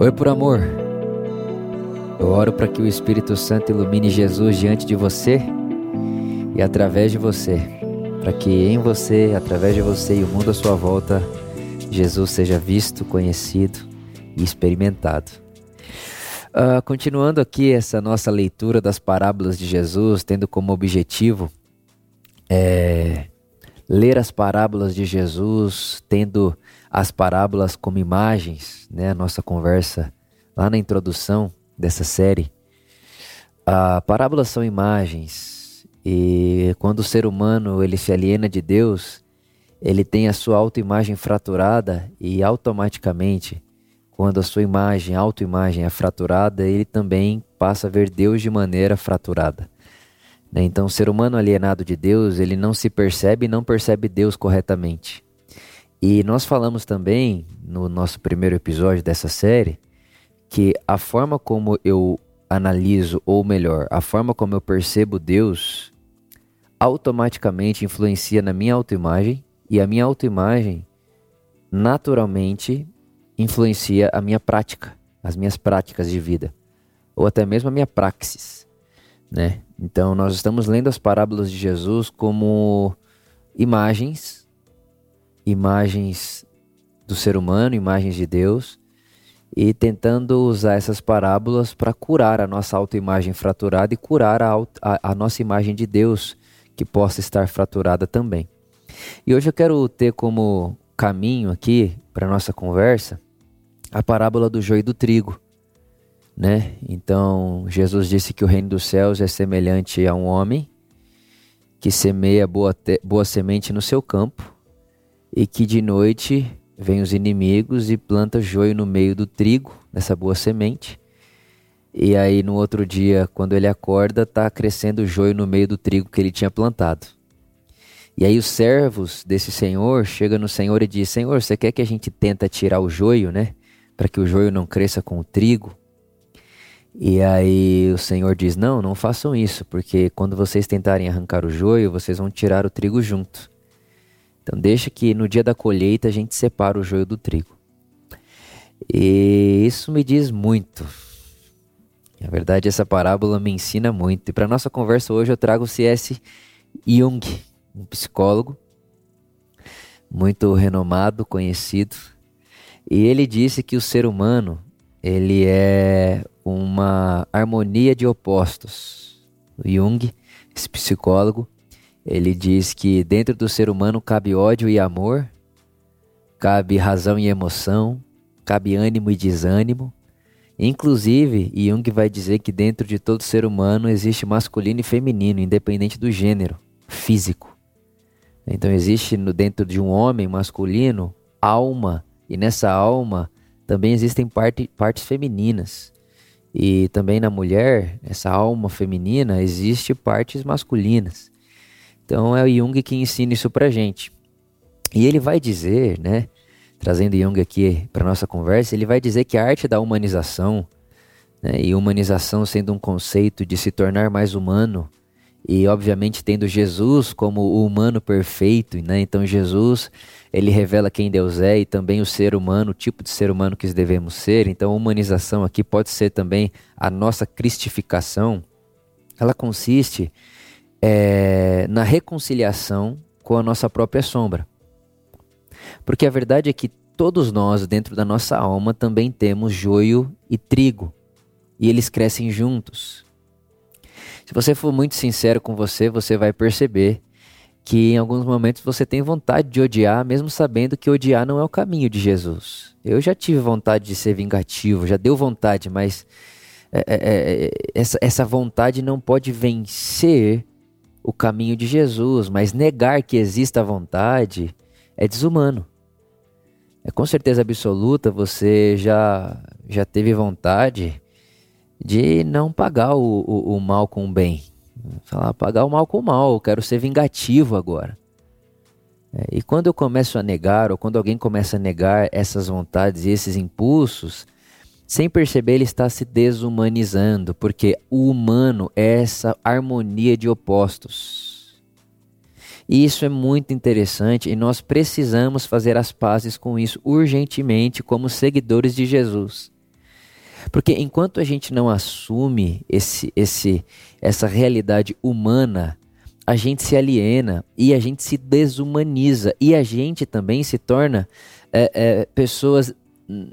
Oi, por amor. Eu oro para que o Espírito Santo ilumine Jesus diante de você e através de você, para que em você, através de você e o mundo à sua volta, Jesus seja visto, conhecido e experimentado. Uh, continuando aqui essa nossa leitura das parábolas de Jesus, tendo como objetivo é, ler as parábolas de Jesus, tendo as parábolas como imagens, né? A nossa conversa lá na introdução dessa série. A parábolas são imagens e quando o ser humano ele se aliena de Deus, ele tem a sua autoimagem fraturada e automaticamente, quando a sua imagem, autoimagem é fraturada, ele também passa a ver Deus de maneira fraturada. Né? Então, o ser humano alienado de Deus, ele não se percebe e não percebe Deus corretamente. E nós falamos também no nosso primeiro episódio dessa série que a forma como eu analiso, ou melhor, a forma como eu percebo Deus, automaticamente influencia na minha autoimagem e a minha autoimagem naturalmente influencia a minha prática, as minhas práticas de vida, ou até mesmo a minha praxis, né? Então nós estamos lendo as parábolas de Jesus como imagens imagens do ser humano, imagens de Deus, e tentando usar essas parábolas para curar a nossa autoimagem fraturada e curar a, a, a nossa imagem de Deus, que possa estar fraturada também. E hoje eu quero ter como caminho aqui para nossa conversa a parábola do joio e do trigo, né? Então, Jesus disse que o reino dos céus é semelhante a um homem que semeia boa, boa semente no seu campo e que de noite vêm os inimigos e planta joio no meio do trigo, nessa boa semente. E aí no outro dia, quando ele acorda, está crescendo joio no meio do trigo que ele tinha plantado. E aí os servos desse senhor chegam no senhor e diz: Senhor, você quer que a gente tenta tirar o joio, né? Para que o joio não cresça com o trigo? E aí o senhor diz: Não, não façam isso, porque quando vocês tentarem arrancar o joio, vocês vão tirar o trigo junto. Então deixa que no dia da colheita a gente separa o joio do trigo. E isso me diz muito. Na verdade, essa parábola me ensina muito. E para nossa conversa hoje eu trago o C.S. Jung, um psicólogo muito renomado, conhecido. E ele disse que o ser humano, ele é uma harmonia de opostos. O Jung, esse psicólogo, ele diz que dentro do ser humano cabe ódio e amor, cabe razão e emoção, cabe ânimo e desânimo. Inclusive, Jung vai dizer que dentro de todo ser humano existe masculino e feminino, independente do gênero físico. Então existe no dentro de um homem masculino alma, e nessa alma também existem parte, partes femininas. E também na mulher, essa alma feminina, existe partes masculinas. Então é o Jung que ensina isso pra gente. E ele vai dizer, né, trazendo Jung aqui para nossa conversa, ele vai dizer que a arte da humanização, né, e humanização sendo um conceito de se tornar mais humano, e obviamente tendo Jesus como o humano perfeito, né? Então Jesus, ele revela quem Deus é e também o ser humano, o tipo de ser humano que devemos ser. Então a humanização aqui pode ser também a nossa cristificação. Ela consiste é, na reconciliação com a nossa própria sombra. Porque a verdade é que todos nós, dentro da nossa alma, também temos joio e trigo, e eles crescem juntos. Se você for muito sincero com você, você vai perceber que em alguns momentos você tem vontade de odiar, mesmo sabendo que odiar não é o caminho de Jesus. Eu já tive vontade de ser vingativo, já deu vontade, mas é, é, é, essa, essa vontade não pode vencer o caminho de Jesus, mas negar que exista a vontade é desumano. É com certeza absoluta você já já teve vontade de não pagar o, o, o mal com o bem. Falar, pagar o mal com o mal, eu quero ser vingativo agora. É, e quando eu começo a negar, ou quando alguém começa a negar essas vontades e esses impulsos, sem perceber, ele está se desumanizando, porque o humano é essa harmonia de opostos. E isso é muito interessante e nós precisamos fazer as pazes com isso urgentemente como seguidores de Jesus. Porque enquanto a gente não assume esse, esse, essa realidade humana, a gente se aliena e a gente se desumaniza e a gente também se torna é, é, pessoas hum,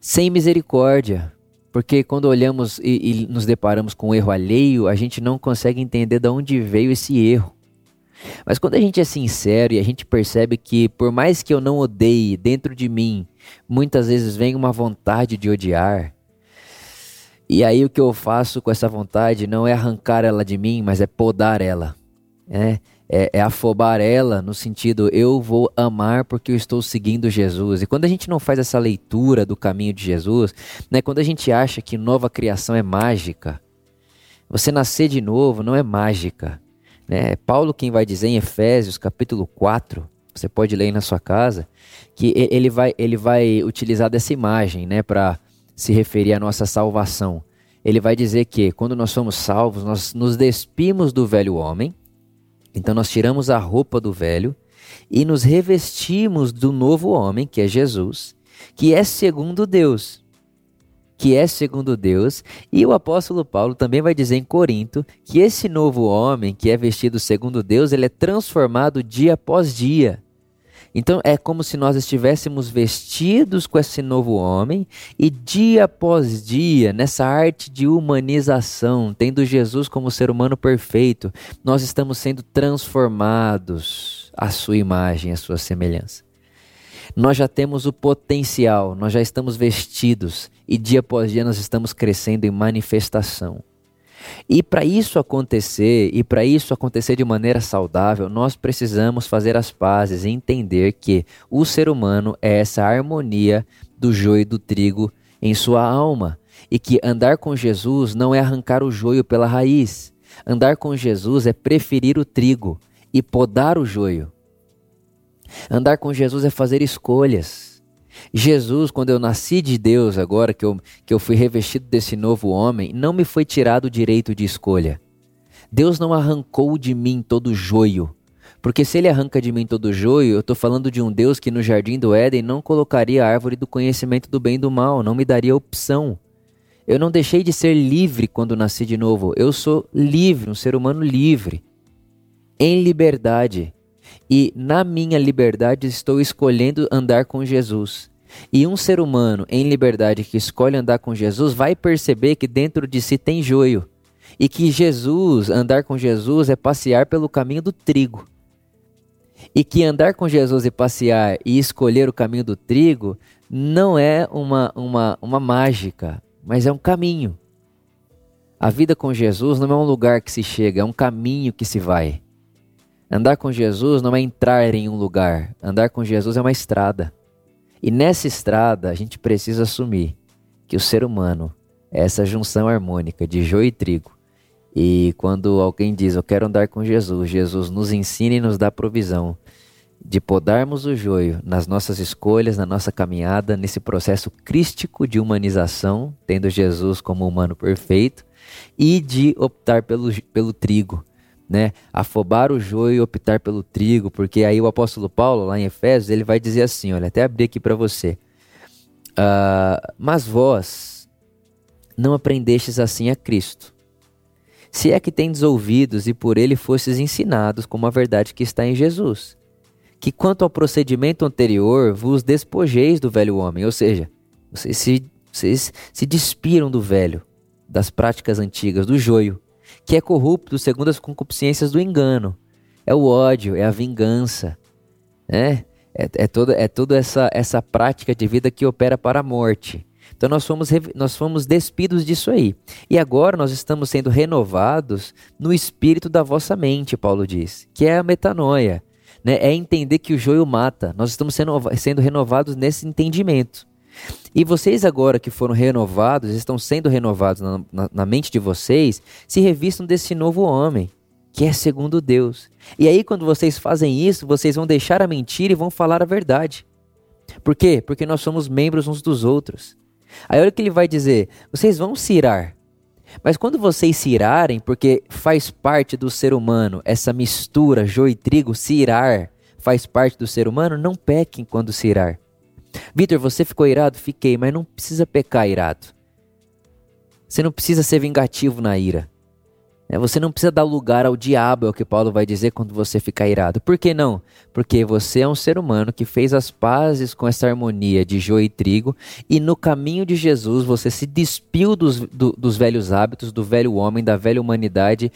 sem misericórdia. Porque quando olhamos e, e nos deparamos com um erro alheio, a gente não consegue entender de onde veio esse erro. Mas quando a gente é sincero e a gente percebe que, por mais que eu não odeie, dentro de mim, muitas vezes vem uma vontade de odiar. E aí o que eu faço com essa vontade não é arrancar ela de mim, mas é podar ela. É, é, é afobar ela no sentido eu vou amar porque eu estou seguindo Jesus. E quando a gente não faz essa leitura do caminho de Jesus, né, quando a gente acha que nova criação é mágica, você nascer de novo não é mágica. Né? Paulo quem vai dizer em Efésios capítulo 4, você pode ler aí na sua casa, que ele vai, ele vai utilizar dessa imagem né, para se referir à nossa salvação. Ele vai dizer que quando nós somos salvos, nós nos despimos do velho homem, então nós tiramos a roupa do velho e nos revestimos do novo homem, que é Jesus, que é segundo Deus que é segundo Deus, e o apóstolo Paulo também vai dizer em Corinto que esse novo homem, que é vestido segundo Deus, ele é transformado dia após dia. Então é como se nós estivéssemos vestidos com esse novo homem e dia após dia, nessa arte de humanização, tendo Jesus como ser humano perfeito, nós estamos sendo transformados à sua imagem, à sua semelhança. Nós já temos o potencial, nós já estamos vestidos e dia após dia nós estamos crescendo em manifestação. E para isso acontecer, e para isso acontecer de maneira saudável, nós precisamos fazer as pazes e entender que o ser humano é essa harmonia do joio e do trigo em sua alma, e que andar com Jesus não é arrancar o joio pela raiz. Andar com Jesus é preferir o trigo e podar o joio. Andar com Jesus é fazer escolhas. Jesus, quando eu nasci de Deus, agora que eu, que eu fui revestido desse novo homem, não me foi tirado o direito de escolha. Deus não arrancou de mim todo joio. Porque se ele arranca de mim todo joio, eu estou falando de um Deus que no jardim do Éden não colocaria a árvore do conhecimento do bem e do mal, não me daria opção. Eu não deixei de ser livre quando nasci de novo. Eu sou livre, um ser humano livre, em liberdade. E na minha liberdade estou escolhendo andar com Jesus. E um ser humano em liberdade que escolhe andar com Jesus vai perceber que dentro de si tem joio. E que Jesus, andar com Jesus, é passear pelo caminho do trigo. E que andar com Jesus e passear e escolher o caminho do trigo não é uma, uma, uma mágica, mas é um caminho. A vida com Jesus não é um lugar que se chega, é um caminho que se vai. Andar com Jesus não é entrar em um lugar, andar com Jesus é uma estrada. E nessa estrada a gente precisa assumir que o ser humano é essa junção harmônica de joio e trigo. E quando alguém diz eu quero andar com Jesus, Jesus nos ensina e nos dá provisão de podarmos o joio nas nossas escolhas, na nossa caminhada, nesse processo crístico de humanização, tendo Jesus como humano perfeito, e de optar pelo, pelo trigo, né, afobar o joio e optar pelo trigo, porque aí o apóstolo Paulo, lá em Efésios, ele vai dizer assim: olha, até abrir aqui para você. Uh, mas vós não aprendestes assim a Cristo. Se é que tendes ouvidos e por ele fostes ensinados como a verdade que está em Jesus. Que quanto ao procedimento anterior, vos despojeis do velho homem, ou seja, vocês se, vocês se despiram do velho, das práticas antigas, do joio que é corrupto segundo as concupiscências do engano. É o ódio, é a vingança, né? É, é toda, é toda essa, essa prática de vida que opera para a morte. Então nós fomos, nós fomos despidos disso aí. E agora nós estamos sendo renovados no espírito da vossa mente, Paulo diz, que é a metanoia. Né? É entender que o joio mata. Nós estamos sendo, sendo renovados nesse entendimento. E vocês agora que foram renovados, estão sendo renovados na, na, na, mente de vocês, se revistam desse novo homem, que é segundo Deus. E aí quando vocês fazem isso, vocês vão deixar a mentira e vão falar a verdade. Por quê? Porque nós somos membros uns dos outros. Aí olha o que ele vai dizer: vocês vão se irar. Mas quando vocês se irarem, porque faz parte do ser humano essa mistura joio e trigo, se irar faz parte do ser humano, não pequem quando se irar. Vitor, você ficou irado? Fiquei, mas não precisa pecar irado. Você não precisa ser vingativo na ira. É, você não precisa dar lugar ao diabo, é o que Paulo vai dizer quando você ficar irado. Por que não? Porque você é um ser humano que fez as pazes com essa harmonia de joio e trigo, e no caminho de Jesus você se despiu dos, do, dos velhos hábitos, do velho homem, da velha humanidade,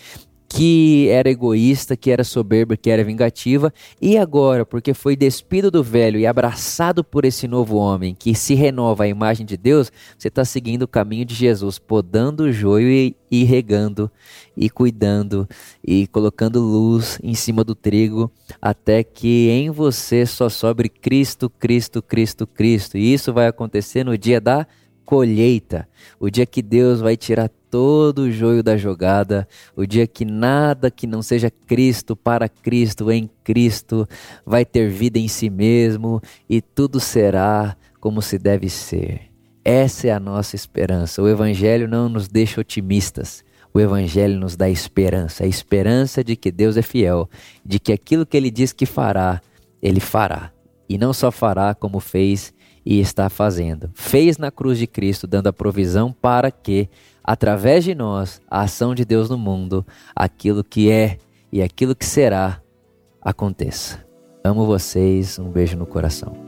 que era egoísta, que era soberba, que era vingativa, e agora, porque foi despido do velho e abraçado por esse novo homem que se renova a imagem de Deus, você está seguindo o caminho de Jesus, podando o joio e, e regando, e cuidando, e colocando luz em cima do trigo, até que em você só sobre Cristo, Cristo, Cristo, Cristo. E isso vai acontecer no dia da colheita, o dia que Deus vai tirar todo o joio da jogada, o dia que nada que não seja Cristo para Cristo em Cristo vai ter vida em si mesmo e tudo será como se deve ser. Essa é a nossa esperança. O Evangelho não nos deixa otimistas. O Evangelho nos dá esperança, a esperança de que Deus é fiel, de que aquilo que Ele diz que fará, Ele fará. E não só fará como fez e está fazendo. Fez na cruz de Cristo, dando a provisão para que através de nós, a ação de Deus no mundo, aquilo que é e aquilo que será aconteça. Amo vocês, um beijo no coração.